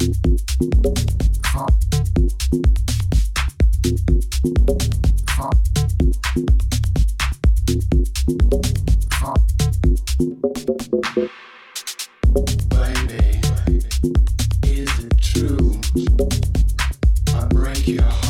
heavy break your and